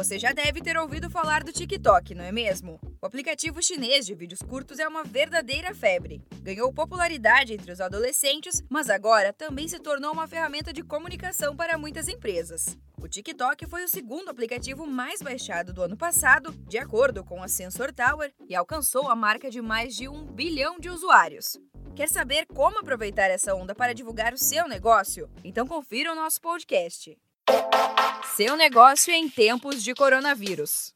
Você já deve ter ouvido falar do TikTok, não é mesmo? O aplicativo chinês de vídeos curtos é uma verdadeira febre. Ganhou popularidade entre os adolescentes, mas agora também se tornou uma ferramenta de comunicação para muitas empresas. O TikTok foi o segundo aplicativo mais baixado do ano passado, de acordo com a Sensor Tower, e alcançou a marca de mais de um bilhão de usuários. Quer saber como aproveitar essa onda para divulgar o seu negócio? Então confira o nosso podcast. Seu negócio em tempos de coronavírus.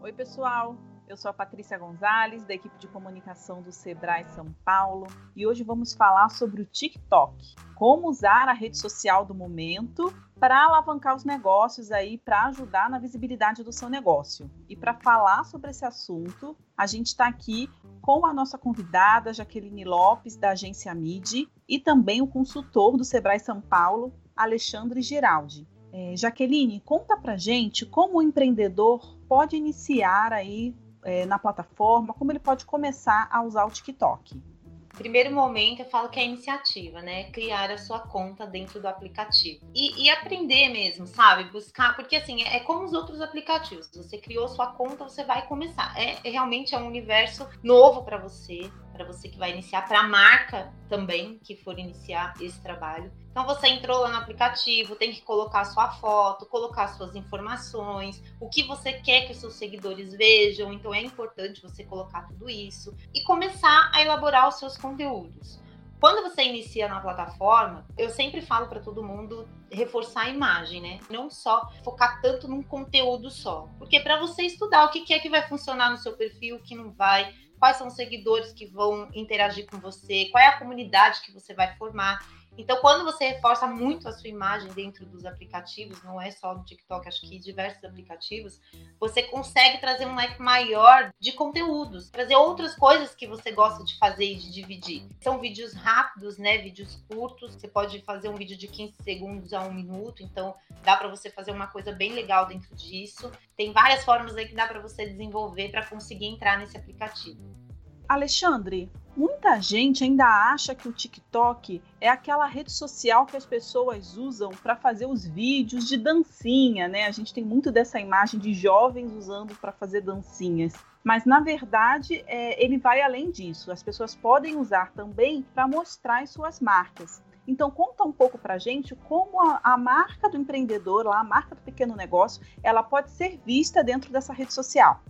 Oi, pessoal. Eu sou a Patrícia Gonzalez, da equipe de comunicação do Sebrae São Paulo, e hoje vamos falar sobre o TikTok. Como usar a rede social do momento para alavancar os negócios aí, para ajudar na visibilidade do seu negócio. E para falar sobre esse assunto, a gente está aqui com a nossa convidada, Jaqueline Lopes, da agência MIDI, e também o consultor do Sebrae São Paulo, Alexandre Giraldi. É, Jaqueline, conta pra gente como o empreendedor pode iniciar aí é, na plataforma, como ele pode começar a usar o TikTok. Primeiro momento, eu falo que é iniciativa, né? Criar a sua conta dentro do aplicativo. E, e aprender mesmo, sabe? Buscar, porque assim, é, é como os outros aplicativos. Você criou sua conta, você vai começar. É realmente é um universo novo para você, para você que vai iniciar, para a marca também que for iniciar esse trabalho. Então você entrou lá no aplicativo, tem que colocar sua foto, colocar suas informações, o que você quer que os seus seguidores vejam. Então é importante você colocar tudo isso e começar a elaborar os seus conteúdos. Quando você inicia na plataforma, eu sempre falo para todo mundo reforçar a imagem, né? Não só focar tanto num conteúdo só. Porque para você estudar o que é que vai funcionar no seu perfil, o que não vai, quais são os seguidores que vão interagir com você, qual é a comunidade que você vai formar. Então, quando você reforça muito a sua imagem dentro dos aplicativos, não é só no TikTok, acho que diversos aplicativos, você consegue trazer um leque maior de conteúdos, trazer outras coisas que você gosta de fazer e de dividir. São vídeos rápidos, né? Vídeos curtos. Você pode fazer um vídeo de 15 segundos a um minuto, então dá para você fazer uma coisa bem legal dentro disso. Tem várias formas aí que dá para você desenvolver para conseguir entrar nesse aplicativo. Alexandre, muita gente ainda acha que o TikTok é aquela rede social que as pessoas usam para fazer os vídeos de dancinha, né? A gente tem muito dessa imagem de jovens usando para fazer dancinhas. Mas na verdade, é, ele vai além disso. As pessoas podem usar também para mostrar as suas marcas. Então conta um pouco para a gente como a, a, marca do empreendedor, lá, a marca do pequeno negócio, ela pode ser vista dentro dessa rede social.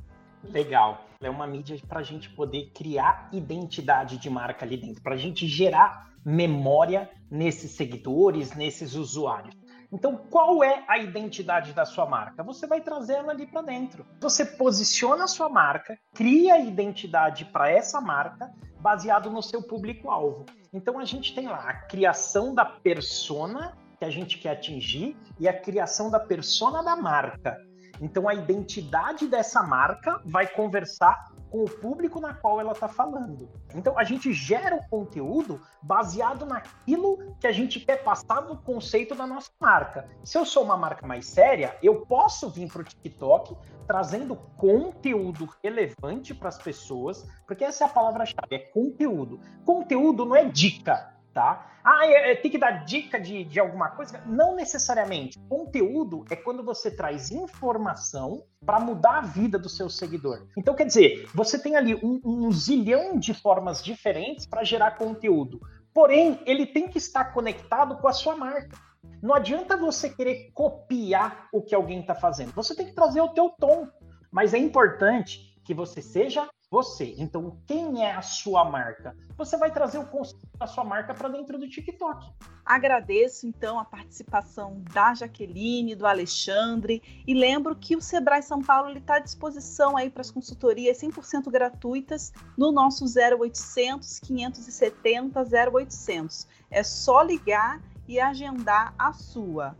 Legal. É uma mídia para a gente poder criar identidade de marca ali dentro, para a gente gerar memória nesses seguidores, nesses usuários. Então, qual é a identidade da sua marca? Você vai trazer ela ali para dentro. Você posiciona a sua marca, cria a identidade para essa marca baseado no seu público-alvo. Então, a gente tem lá a criação da persona que a gente quer atingir e a criação da persona da marca. Então a identidade dessa marca vai conversar com o público na qual ela está falando. Então a gente gera o conteúdo baseado naquilo que a gente quer passar no conceito da nossa marca. Se eu sou uma marca mais séria, eu posso vir para o TikTok trazendo conteúdo relevante para as pessoas, porque essa é a palavra-chave, é conteúdo. Conteúdo não é dica tá? Ah, é, é, tem que dar dica de, de alguma coisa? Não necessariamente. Conteúdo é quando você traz informação para mudar a vida do seu seguidor. Então, quer dizer, você tem ali um, um zilhão de formas diferentes para gerar conteúdo. Porém, ele tem que estar conectado com a sua marca. Não adianta você querer copiar o que alguém está fazendo. Você tem que trazer o teu tom. Mas é importante que você seja você. Então, quem é a sua marca? Você vai trazer o conceito da sua marca para dentro do TikTok. Agradeço então a participação da Jaqueline, do Alexandre e lembro que o Sebrae São Paulo está à disposição aí para as consultorias 100% gratuitas no nosso 0800 570 0800. É só ligar e agendar a sua.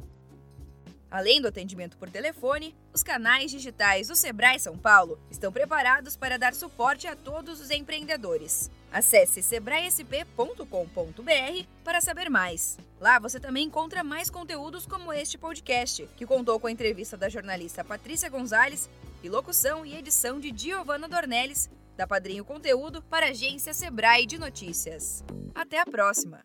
Além do atendimento por telefone, os canais digitais do Sebrae São Paulo estão preparados para dar suporte a todos os empreendedores. Acesse sebraesp.com.br para saber mais. Lá você também encontra mais conteúdos como este podcast, que contou com a entrevista da jornalista Patrícia Gonzalez e locução e edição de Giovanna Dornelles, da Padrinho Conteúdo para a agência Sebrae de Notícias. Até a próxima!